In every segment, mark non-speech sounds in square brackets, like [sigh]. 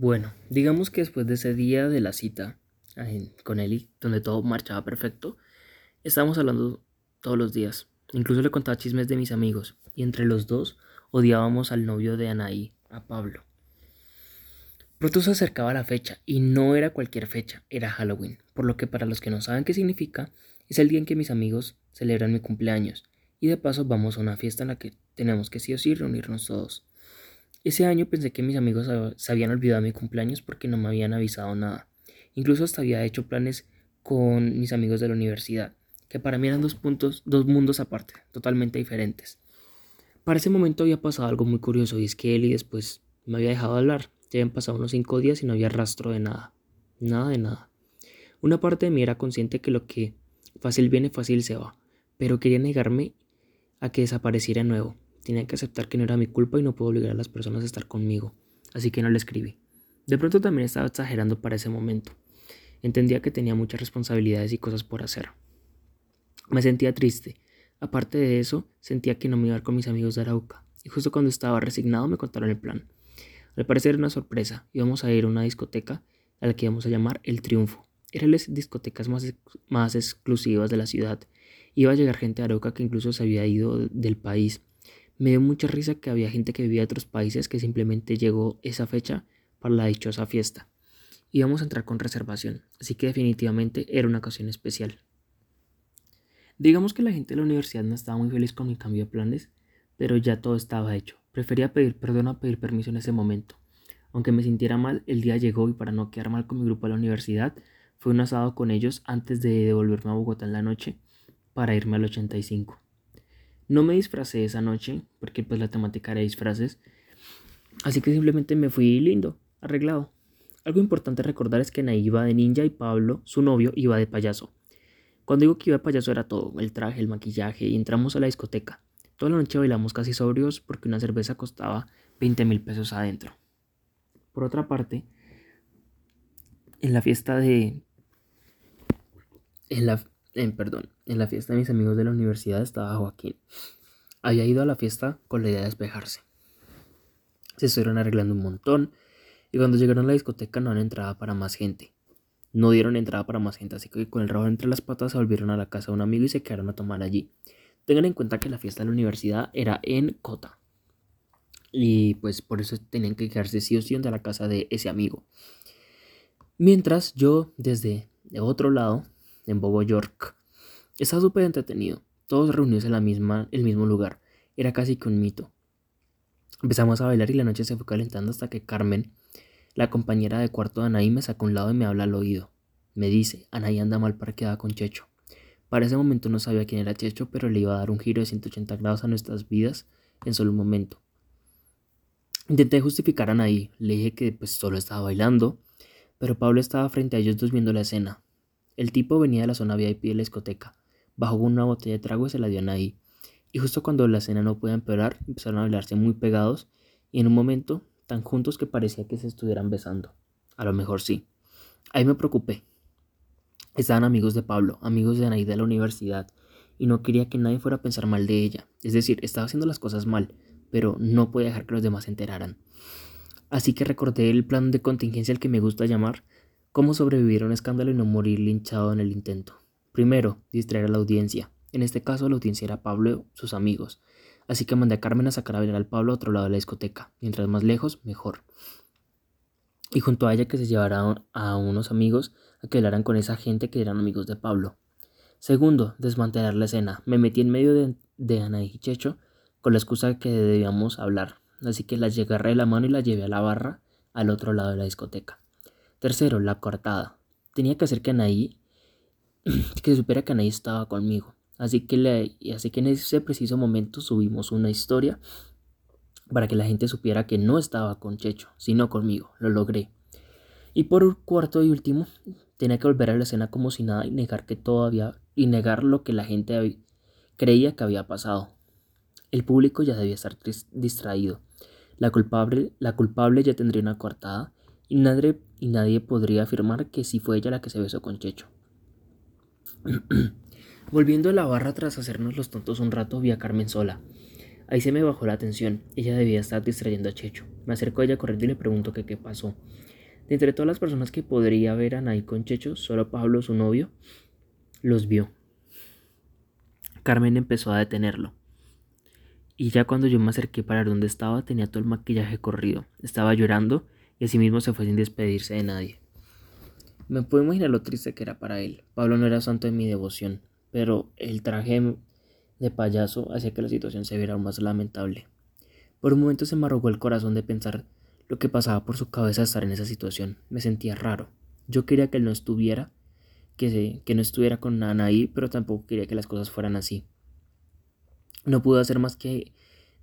Bueno, digamos que después de ese día de la cita con Eli, donde todo marchaba perfecto, estábamos hablando todos los días. Incluso le contaba chismes de mis amigos, y entre los dos odiábamos al novio de Anaí, a Pablo. Pronto se acercaba la fecha, y no era cualquier fecha, era Halloween, por lo que para los que no saben qué significa, es el día en que mis amigos celebran mi cumpleaños, y de paso vamos a una fiesta en la que tenemos que sí o sí reunirnos todos. Ese año pensé que mis amigos se habían olvidado de mi cumpleaños porque no me habían avisado nada. Incluso hasta había hecho planes con mis amigos de la universidad, que para mí eran dos puntos, dos mundos aparte, totalmente diferentes. Para ese momento había pasado algo muy curioso y es que Eli después me había dejado hablar. Ya habían pasado unos cinco días y no había rastro de nada. Nada de nada. Una parte de mí era consciente que lo que fácil viene, fácil se va, pero quería negarme a que desapareciera de nuevo. Tenía que aceptar que no era mi culpa y no puedo obligar a las personas a estar conmigo, así que no le escribí. De pronto también estaba exagerando para ese momento. Entendía que tenía muchas responsabilidades y cosas por hacer. Me sentía triste. Aparte de eso, sentía que no me iba a ir con mis amigos de Arauca, y justo cuando estaba resignado me contaron el plan. Al parecer era una sorpresa, íbamos a ir a una discoteca a la que íbamos a llamar El Triunfo. Eran las discotecas más, más exclusivas de la ciudad. Iba a llegar gente de Arauca que incluso se había ido del país me dio mucha risa que había gente que vivía de otros países que simplemente llegó esa fecha para la dichosa fiesta. Íbamos a entrar con reservación, así que definitivamente era una ocasión especial. Digamos que la gente de la universidad no estaba muy feliz con mi cambio de planes, pero ya todo estaba hecho. Prefería pedir perdón a pedir permiso en ese momento. Aunque me sintiera mal, el día llegó y para no quedar mal con mi grupo de la universidad, fue un asado con ellos antes de devolverme a Bogotá en la noche para irme al 85. No me disfracé esa noche, porque pues la temática era disfraces, así que simplemente me fui lindo, arreglado. Algo importante recordar es que Nay iba de ninja y Pablo, su novio, iba de payaso. Cuando digo que iba de payaso era todo, el traje, el maquillaje, y entramos a la discoteca. Toda la noche bailamos casi sobrios porque una cerveza costaba 20 mil pesos adentro. Por otra parte, en la fiesta de... En la, perdón, en la fiesta de mis amigos de la universidad estaba Joaquín. Había ido a la fiesta con la idea de despejarse. Se estuvieron arreglando un montón y cuando llegaron a la discoteca no había entrada para más gente. No dieron entrada para más gente, así que con el rabo entre las patas se volvieron a la casa de un amigo y se quedaron a tomar allí. Tengan en cuenta que la fiesta de la universidad era en Cota. Y pues por eso tenían que quedarse sí o sí de la casa de ese amigo. Mientras yo desde de otro lado en Bobo York. Estaba súper entretenido, todos reunidos en la misma, el mismo lugar, era casi que un mito. Empezamos a bailar y la noche se fue calentando hasta que Carmen, la compañera de cuarto de Anaí, me sacó a un lado y me habla al oído. Me dice, Anaí anda mal parqueada con Checho. Para ese momento no sabía quién era Checho, pero le iba a dar un giro de 180 grados a nuestras vidas en solo un momento. Intenté justificar a Anaí, le dije que pues solo estaba bailando, pero Pablo estaba frente a ellos dos viendo la escena. El tipo venía de la zona VIP de la discoteca, bajó una botella de trago y se la dio a Nadie. Y justo cuando la escena no podía empeorar, empezaron a hablarse muy pegados y en un momento tan juntos que parecía que se estuvieran besando. A lo mejor sí. Ahí me preocupé. Estaban amigos de Pablo, amigos de Anaí de la universidad, y no quería que nadie fuera a pensar mal de ella. Es decir, estaba haciendo las cosas mal, pero no podía dejar que los demás se enteraran. Así que recordé el plan de contingencia al que me gusta llamar, cómo sobrevivir a un escándalo y no morir linchado en el intento. Primero, distraer a la audiencia. En este caso, la audiencia era Pablo y sus amigos. Así que mandé a Carmen a sacar a ver al Pablo a otro lado de la discoteca. Mientras más lejos, mejor. Y junto a ella que se llevara a unos amigos a que hablaran con esa gente que eran amigos de Pablo. Segundo, desmantelar la escena. Me metí en medio de, Ana y Checho con la excusa de que debíamos hablar. Así que las agarré de la mano y la llevé a la barra al otro lado de la discoteca. Tercero, la cortada. Tenía que hacer que Anaí, [clears throat] que supiera que Anaí estaba conmigo. Así que, le, así que en ese preciso momento subimos una historia para que la gente supiera que no estaba con Checho, sino conmigo. Lo logré. Y por cuarto y último, tenía que volver a la escena como si nada y negar que todo y negar lo que la gente creía que había pasado. El público ya debía estar distraído. La culpable, la culpable ya tendría una cortada y nadie, y nadie podría afirmar que sí fue ella la que se besó con Checho. [clears throat] Volviendo a la barra tras hacernos los tontos un rato, vi a Carmen sola. Ahí se me bajó la atención. Ella debía estar distrayendo a Checho. Me acerco a ella corriendo y le pregunto qué pasó. De entre todas las personas que podría ver a Nay con Checho, solo Pablo, su novio, los vio. Carmen empezó a detenerlo. Y ya cuando yo me acerqué para ver dónde estaba, tenía todo el maquillaje corrido. Estaba llorando y asimismo se fue sin despedirse de nadie. Me puedo imaginar lo triste que era para él. Pablo no era santo de mi devoción, pero el traje de payaso hacía que la situación se viera aún más lamentable. Por un momento se me arrugó el corazón de pensar lo que pasaba por su cabeza estar en esa situación. Me sentía raro. Yo quería que él no estuviera, que, que no estuviera con Anaí, pero tampoco quería que las cosas fueran así. No pude hacer más que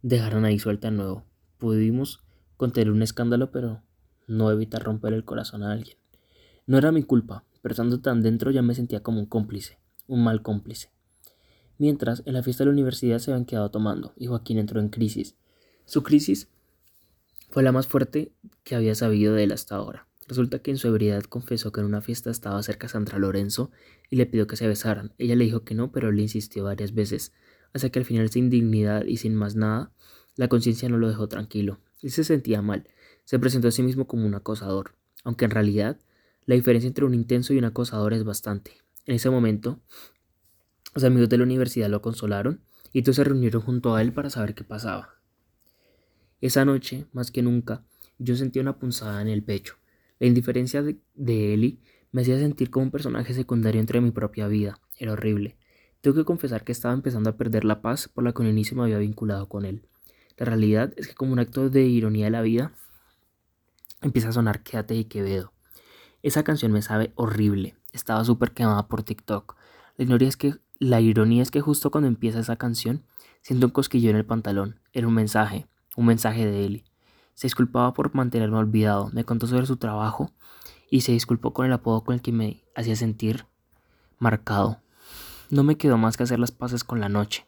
dejar a Anaí suelta de nuevo. Pudimos contener un escándalo, pero no evitar romper el corazón a alguien. No era mi culpa, pero estando tan dentro ya me sentía como un cómplice, un mal cómplice. Mientras, en la fiesta de la universidad se habían quedado tomando, y Joaquín entró en crisis. Su crisis fue la más fuerte que había sabido de él hasta ahora. Resulta que en su ebriedad confesó que en una fiesta estaba cerca Sandra Lorenzo y le pidió que se besaran. Ella le dijo que no, pero le insistió varias veces, hasta que al final sin dignidad y sin más nada, la conciencia no lo dejó tranquilo. Él se sentía mal, se presentó a sí mismo como un acosador, aunque en realidad la diferencia entre un intenso y un acosador es bastante. En ese momento, los amigos de la universidad lo consolaron y todos se reunieron junto a él para saber qué pasaba. Esa noche, más que nunca, yo sentía una punzada en el pecho. La indiferencia de, de Eli me hacía sentir como un personaje secundario entre mi propia vida. Era horrible. Tengo que confesar que estaba empezando a perder la paz por la que un inicio me había vinculado con él. La realidad es que como un acto de ironía de la vida, empieza a sonar Quédate y Quevedo. Esa canción me sabe horrible. Estaba súper quemada por TikTok. La ironía, es que, la ironía es que justo cuando empieza esa canción, siento un cosquillo en el pantalón. Era un mensaje un mensaje de Eli. Se disculpaba por mantenerme olvidado, me contó sobre su trabajo y se disculpó con el apodo con el que me hacía sentir marcado. No me quedó más que hacer las paces con la noche,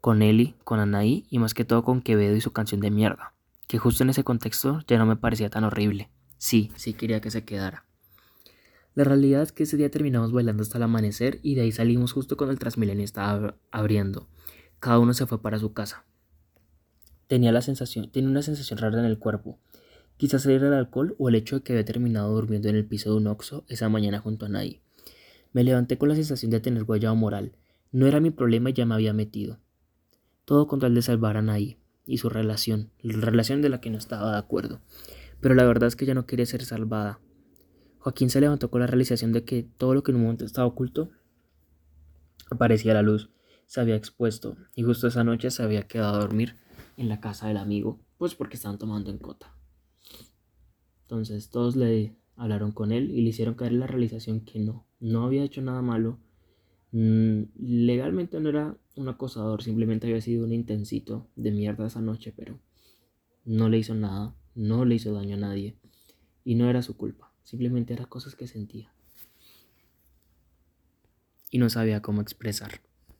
con Eli, con Anaí y más que todo con Quevedo y su canción de mierda, que justo en ese contexto ya no me parecía tan horrible. Sí, sí quería que se quedara. La realidad es que ese día terminamos bailando hasta el amanecer y de ahí salimos justo cuando el Transmilenio estaba abriendo. Cada uno se fue para su casa. Tenía la sensación, tenía una sensación rara en el cuerpo. Quizás era el alcohol o el hecho de que había terminado durmiendo en el piso de un oxo esa mañana junto a nadie. Me levanté con la sensación de tener guayado moral. No era mi problema y ya me había metido. Todo con tal de salvar a Nay y su relación, la relación de la que no estaba de acuerdo. Pero la verdad es que ya no quería ser salvada. Joaquín se levantó con la realización de que todo lo que en un momento estaba oculto aparecía a la luz, se había expuesto, y justo esa noche se había quedado a dormir en la casa del amigo, pues porque estaban tomando en cota. Entonces todos le hablaron con él y le hicieron caer la realización que no, no había hecho nada malo. Mm, legalmente no era un acosador, simplemente había sido un intensito de mierda esa noche, pero no le hizo nada, no le hizo daño a nadie y no era su culpa, simplemente eran cosas que sentía y no sabía cómo expresar.